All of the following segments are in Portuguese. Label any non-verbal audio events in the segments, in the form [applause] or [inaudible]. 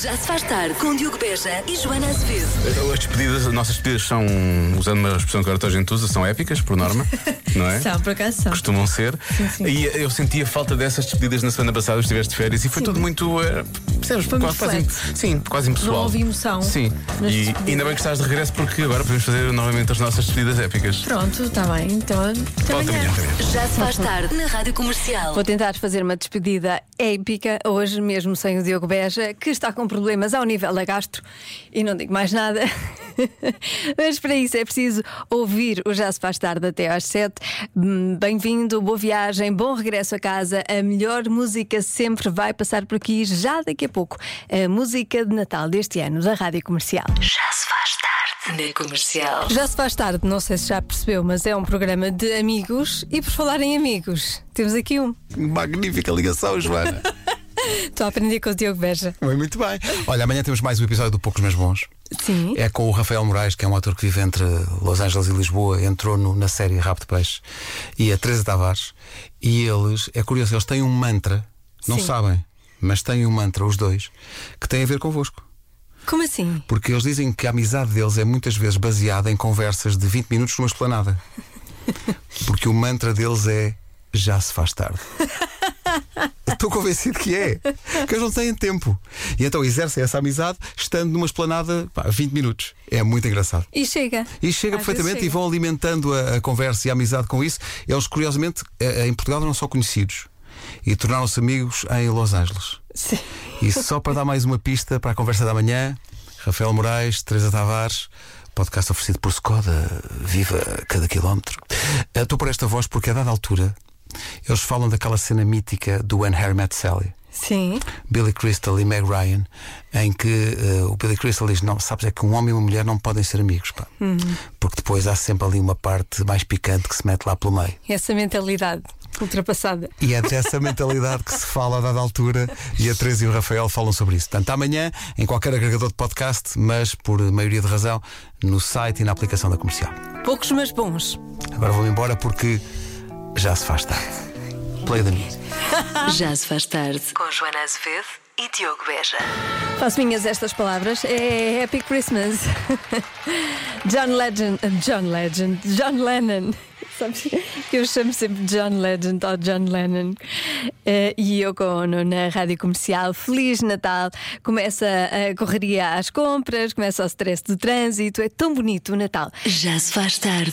Já se faz tarde com Diogo Beja e Joana Azevedo. As despedidas, as nossas despedidas são, usando uma expressão que agora toda a gente usa, são épicas, por norma, [laughs] não é? São, por acaso são. Costumam ser. sim. E eu senti a falta dessas despedidas na semana passada, estiveste de férias e foi tudo muito. eh, percebes? Foi quase, flat. sim, quase impessoal. Não houve emoção Sim. E ainda bem que estás de regresso porque agora podemos fazer novamente as nossas despedidas épicas. Pronto, está bem. Então, até Volta amanhã. amanhã, até amanhã. Já se faz tarde na Rádio Comercial. Vou tentar fazer uma despedida épica, hoje mesmo sem o Diogo Beja, que está com problemas ao nível da gastro e não digo mais nada. [laughs] [laughs] Mas para isso é preciso ouvir o Já Se Faz Tarde até às 7. Hum, Bem-vindo, boa viagem, bom regresso a casa. A melhor música sempre vai passar por aqui já daqui a pouco. A música de Natal deste ano da Rádio Comercial. Já se faz tarde na Comercial. Já se faz tarde, não sei se já percebeu, mas é um programa de amigos. E por falar em amigos, temos aqui um. Magnífica ligação, Joana. [laughs] Estou a aprender com o Diogo Beja. Muito bem. Olha, amanhã temos mais um episódio do Poucos Mas Bons. Sim. É com o Rafael Moraes, que é um ator que vive entre Los Angeles e Lisboa, entrou no- na série de Peixe, e a Teresa Tavares. E eles, é curioso, eles têm um mantra, não Sim. sabem, mas têm um mantra, os dois, que tem a ver convosco. Como assim? Porque eles dizem que a amizade deles é muitas vezes baseada em conversas de 20 minutos numa esplanada. [laughs] Porque o mantra deles é já se faz tarde. [laughs] [laughs] Estou convencido que é. Que eles não têm tempo. E então exercem essa amizade estando numa esplanada pá, 20 minutos. É muito engraçado. E chega. E chega Às perfeitamente vezes e vão alimentando a, a conversa e a amizade com isso. Eles, curiosamente, eh, em Portugal não são conhecidos. E tornaram-se amigos em Los Angeles. Sim. E só para dar mais uma pista para a conversa da manhã, Rafael Moraes, Teresa Tavares, podcast oferecido por Skoda, viva cada quilómetro. Eh, Estou por esta voz porque a dada altura eles falam daquela cena mítica do When Harry Met Sally. Sim. Billy Crystal e Meg Ryan, em que eh, o Billy Crystal diz: Não, sabes, é que um homem e uma mulher não podem ser amigos, pá. Porque depois há sempre ali uma parte mais picante que se mete lá pelo meio. Essa mentalidade ultrapassada. E é dessa [laughs] mentalidade que se fala a dada altura e a Teresa e o Rafael falam sobre isso. Portanto, amanhã, em qualquer agregador de podcast, mas por maioria de razão, no site e na aplicação da comercial. Poucos, mas bons. Agora vou embora porque já se faz tarde. Play the music. [laughs] Já se faz tarde com Joana Azevedo e Diogo Beja. Faço minhas estas palavras. É Happy Christmas. [laughs] John Legend. John Legend. John Lennon. [laughs] Sabes que eu chamo sempre John Legend ou John Lennon. Eh, e eu com na rádio comercial. Feliz Natal. Começa a correria às compras, começa o stress do trânsito. É tão bonito o Natal. Já se faz tarde.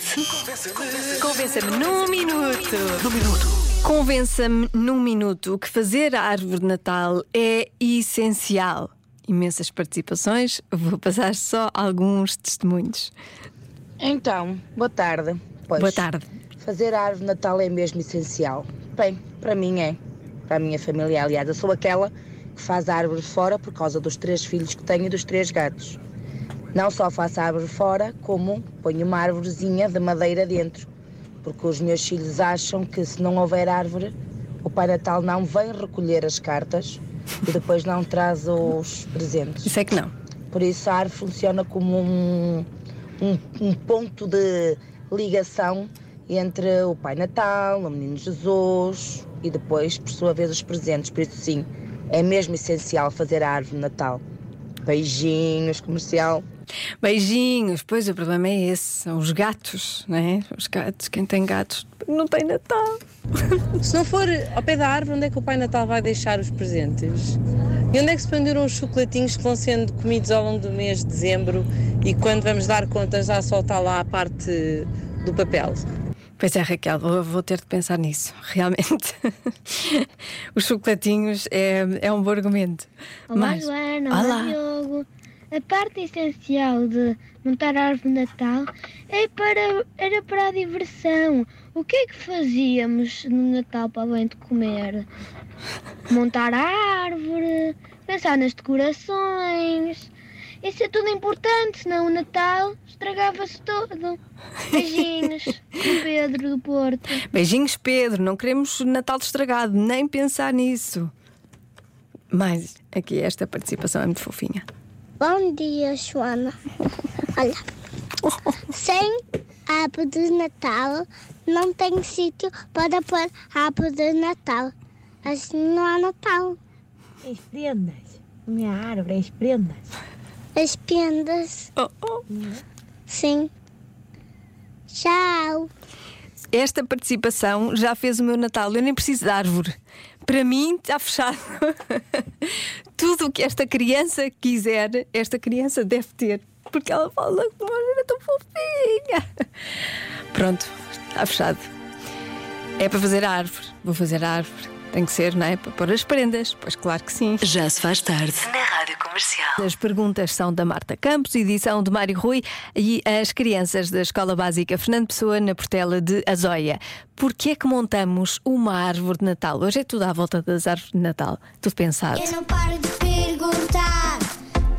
Convença-me num minuto. Num minuto. Convença-me num minuto que fazer a árvore de Natal é essencial. Imensas participações, vou passar só alguns testemunhos. Então, boa tarde. Pois, Boa tarde. Fazer a árvore de Natal é mesmo essencial. Bem, para mim é. Para a minha família, aliás. Eu sou aquela que faz a árvore fora por causa dos três filhos que tenho e dos três gatos. Não só faço a árvore fora, como ponho uma árvorezinha de madeira dentro. Porque os meus filhos acham que se não houver árvore, o Pai Natal não vem recolher as cartas e depois não traz os presentes. Isso é que não. Por isso a árvore funciona como um, um, um ponto de ligação entre o Pai Natal, o Menino Jesus e depois, por sua vez, os presentes. Por isso, sim, é mesmo essencial fazer a árvore de Natal. Beijinhos, comercial. Beijinhos, pois o problema é esse, são os gatos, não é? Os gatos, quem tem gatos não tem Natal. [laughs] Se não for ao pé da árvore, onde é que o Pai Natal vai deixar os presentes? E onde é que se penduram os chocolatinhos que vão sendo comidos ao longo do mês de dezembro e quando vamos dar contas já só está lá a parte do papel? Pois é, Raquel, vou, vou ter de pensar nisso, [laughs] realmente. Os chocolatinhos é, é um bom argumento. Olá, Mas- Joana. Olá. Olá, Diogo. A parte essencial de montar a árvore de Natal é para, era para a diversão. O que é que fazíamos no Natal para além de comer? Montar a árvore, pensar nas decorações. Isso é tudo importante, senão o Natal estragava-se todo. Beijinhos, do [laughs] Pedro do Porto. Beijinhos, Pedro. Não queremos Natal estragado, nem pensar nisso. Mas aqui esta participação é muito fofinha. Bom dia, Joana. [laughs] Olha, sem árvore de Natal não tem sítio para pôr árvore de Natal. Assim não há Natal. As prendas A minha árvore é as prendas. As pendas. Oh, oh. Sim. Tchau. Esta participação já fez o meu Natal. Eu nem preciso de árvore. Para mim está fechado. [laughs] Tudo o que esta criança quiser, esta criança deve ter. Porque ela fala de uma maneira tão fofinha. Pronto, está fechado. É para fazer a árvore. Vou fazer a árvore. Tem que ser, não é? Para pôr as prendas. Pois claro que sim. Já se faz tarde. Na Rádio Comercial. As perguntas são da Marta Campos, edição de Mário Rui e as crianças da Escola Básica Fernando Pessoa na Portela de Azóia. Porquê é que montamos uma árvore de Natal? Hoje é tudo à volta das árvores de Natal. Tudo pensado. Eu não paro de perguntar,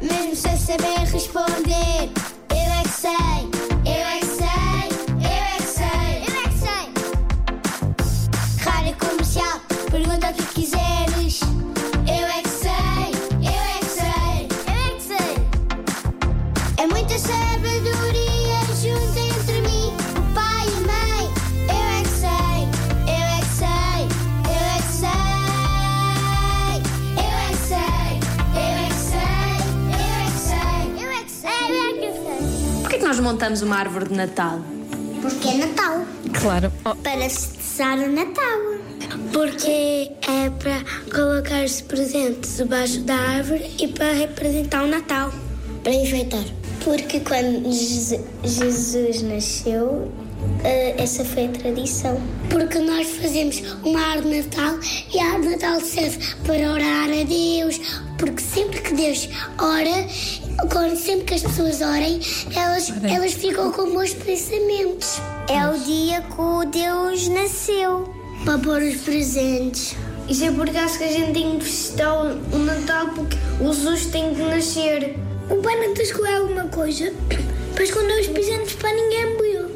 mesmo sem saber responder. Pergunta o que quiseres. Eu é que sei, eu é que sei, eu é que sei. É muita sabedoria junto entre mim, o pai e a mãe. Eu é que sei, eu é que sei, eu é que sei. Eu é que sei, eu é que sei, eu é que sei, eu é que sei, eu é que sei. Porquê que nós montamos uma árvore de Natal? Porque é Natal. Claro. Oh, Para festejar o Natal. Porque é para colocar os presentes debaixo da árvore e para representar o Natal. Para enfeitar. Porque quando Je- Jesus nasceu, eh, essa foi a tradição. Porque nós fazemos uma árvore de Natal e a árvore de Natal serve para orar a Deus. Porque sempre que Deus ora, quando sempre que as pessoas orem, elas, elas ficam com bons pensamentos. É o dia que o Deus nasceu. Para pôr os presentes. Isso é porque acho que a gente tem que festejar o Natal porque o Jesus tem que nascer. O Pai Natal escolheu alguma coisa para esconder os presentes para ninguém ver.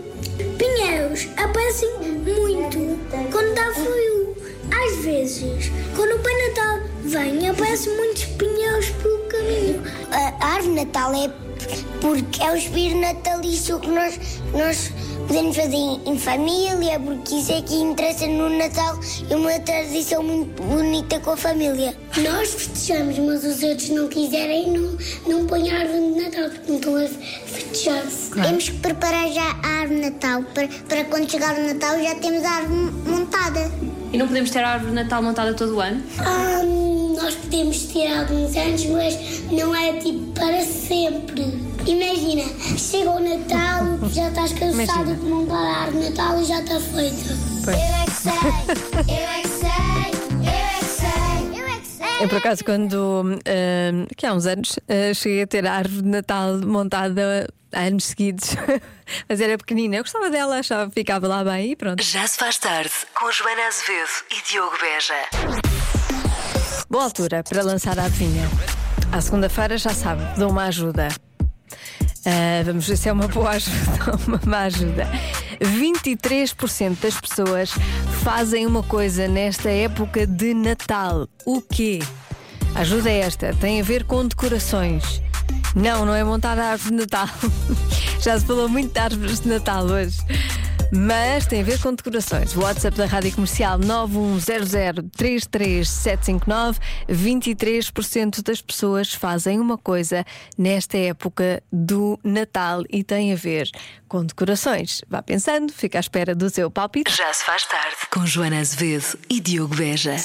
Pinheiros aparecem muito quando dá frio. Às vezes, quando o Pai Natal vem, aparecem muitos pinheiros pelo caminho. A árvore Natal é porque é o espírito natalício que nós, nós podemos fazer em, família, porque isso é que interessa no Natal e uma tradição muito bonita com a família. Nós festejamos, mas os outros não quiserem, não, não põem a árvore de Natal, porque não estão a festejar. Temos que preparar já a árvore de Natal, para, para quando chegar o Natal já temos a árvore montada. E não podemos ter a árvore de Natal montada todo o ano? Ah, nós podemos ter alguns anos, mas não é tipo para sempre. Imagina, chega o Natal, já estás cansado de montar a árvore de Natal e já está feita. Eu é que sei, eu é que sei, eu é que sei, eu é que sei. Eu, por acaso, quando, ah, que há uns anos, ah, cheguei a ter a árvore de Natal montada há anos seguidos, [laughs] mas era pequenina. Eu gostava dela, achava que ficava lá bem e pronto. Já se faz tarde. Com Joana Azevedo e Diogo Beja. Boa altura para lançar a adivinha. À segunda-feira, já sabe, dou uma ajuda. Ah, vamos ver se é uma boa ajuda [laughs] ou uma má ajuda. 23% das pessoas fazem uma coisa nesta época de Natal. O quê? Ajuda é esta, tem a ver com decorações. Não, não é montar a árvore de Natal. [laughs] Já se falou muito de árvores de Natal hoje. Mas tem a ver com decorações. O WhatsApp da Rádio Comercial 910033759. 23% das pessoas fazem uma coisa nesta época do Natal e tem a ver com decorações. Vá pensando, fica à espera do seu palpite. Já se faz tarde. Com Joana Azevedo e Diogo Beja.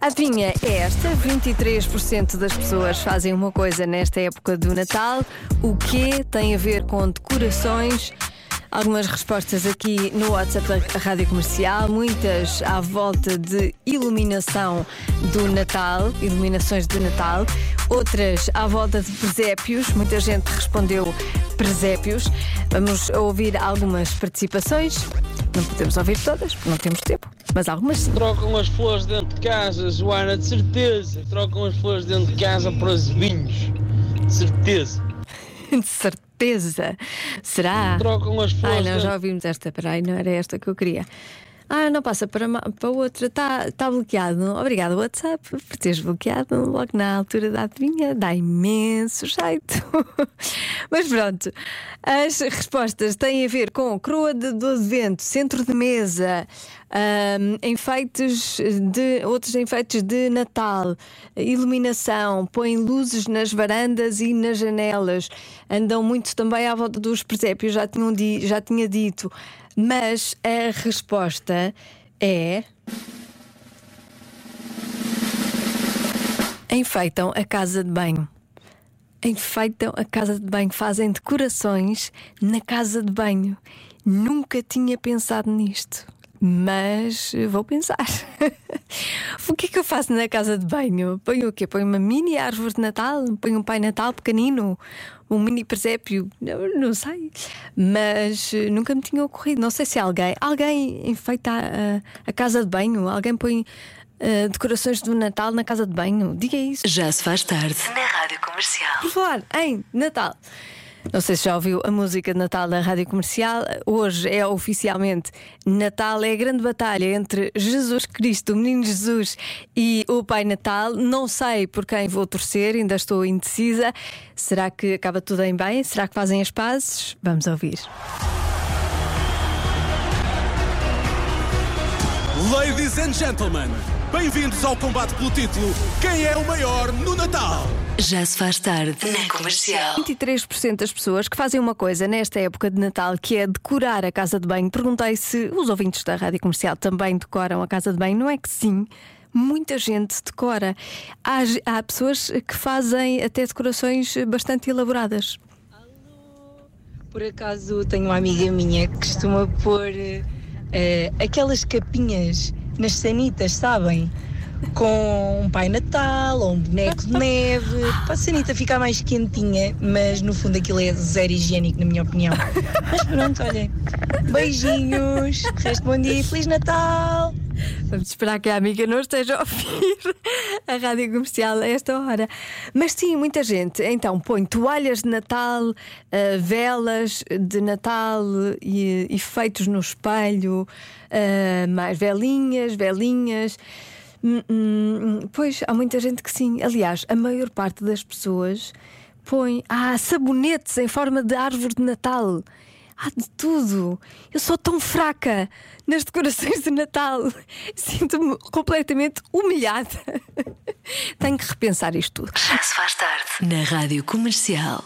A adivinha é esta: 23% das pessoas fazem uma coisa nesta época do Natal. O que tem a ver com decorações? Algumas respostas aqui no WhatsApp da Rádio Comercial, muitas à volta de iluminação do Natal, iluminações de Natal, outras à volta de presépios, muita gente respondeu presépios. Vamos ouvir algumas participaçes, não podemos ouvir todas, porque não temos tempo, mas algumas sim. Trocam as flores dentro de casa, Joana, de certeza. Trocam as flores dentro de casa para os vinhos. De certeza. [laughs] De certeza. Será? Trocam as flores Ai, não, já ouvimos esta. Peraí, não era esta que eu queria. Ah, não passa para, para outra. Está tá bloqueado. Obrigado, WhatsApp, por teres bloqueado logo na altura da adivinha. Dá imenso jeito. [laughs] Mas pronto, as respostas têm a ver com coroa de 12 vento, centro de mesa, Ahm, enfeites de outros enfeites de Natal, iluminação, põem luzes nas varandas e nas janelas, andam muito também à volta dos presépios, já, tinham di- já tinha dito. Mas a resposta é. Enfeitam a casa de banho. Enfeitam a casa de banho, fazem decorações na casa de banho. Nunca tinha pensado nisto, mas vou pensar. [laughs] o que é que eu faço na casa de banho? Ponho o quê? Ponho uma mini árvore de Natal? Ponho um Pai Natal pequenino? Um mini presépio? Não, não sei. Mas nunca me tinha ocorrido. Não sei se alguém. Alguém enfeita a, a casa de banho? Alguém põe eh, decorações do Natal na casa de banho? Diga isso. Já se faz tarde. Na Rádio Comercial. Por falar em Natal. Não sei se já ouviu a música de Natal da Rádio Comercial. Hoje é oficialmente Natal, é a grande batalha entre Jesus Cristo, o Menino Jesus e o Pai Natal. Não sei por quem vou torcer, ainda estou indecisa. Será que acaba tudo em bem? Será que fazem as pazes? Vamos ouvir. Ladies and gentlemen, bem-vindos ao combate pelo título Quem é o maior no Natal? Já se faz tarde. Na Comercial. 23% das pessoas que fazem uma coisa nesta época de Natal, que é decorar a casa de banho. Perguntei se os ouvintes da rádio comercial também decoram a casa de banho. Não é que sim. Muita gente decora. Há, há pessoas que fazem até decorações bastante elaboradas. Por acaso tenho uma amiga minha que costuma pôr eh, aquelas capinhas nas sanitas, sabem? Com um Pai Natal ou um boneco de neve, para a sanita ficar mais quentinha, mas no fundo aquilo é zero higiênico, na minha opinião. Mas pronto, olhem. Beijinhos, resto bom dia e Feliz Natal! Vamos esperar que a amiga não esteja a ouvir a rádio comercial a esta hora. Mas sim, muita gente então põe toalhas de Natal, eh, velas de Natal e efeitos no espelho, eh, mais velinhas, velinhas. Hum, hum, pois há muita gente que sim. Aliás, a maior parte das pessoas põe ah, sabonetes em forma de árvore de Natal. Há de tudo. Eu sou tão fraca nas decorações de Natal. [laughs] Sinto-me completamente humilhada. [laughs] Tenho que repensar isto tudo. Já se faz tarde. Na Rádio Comercial.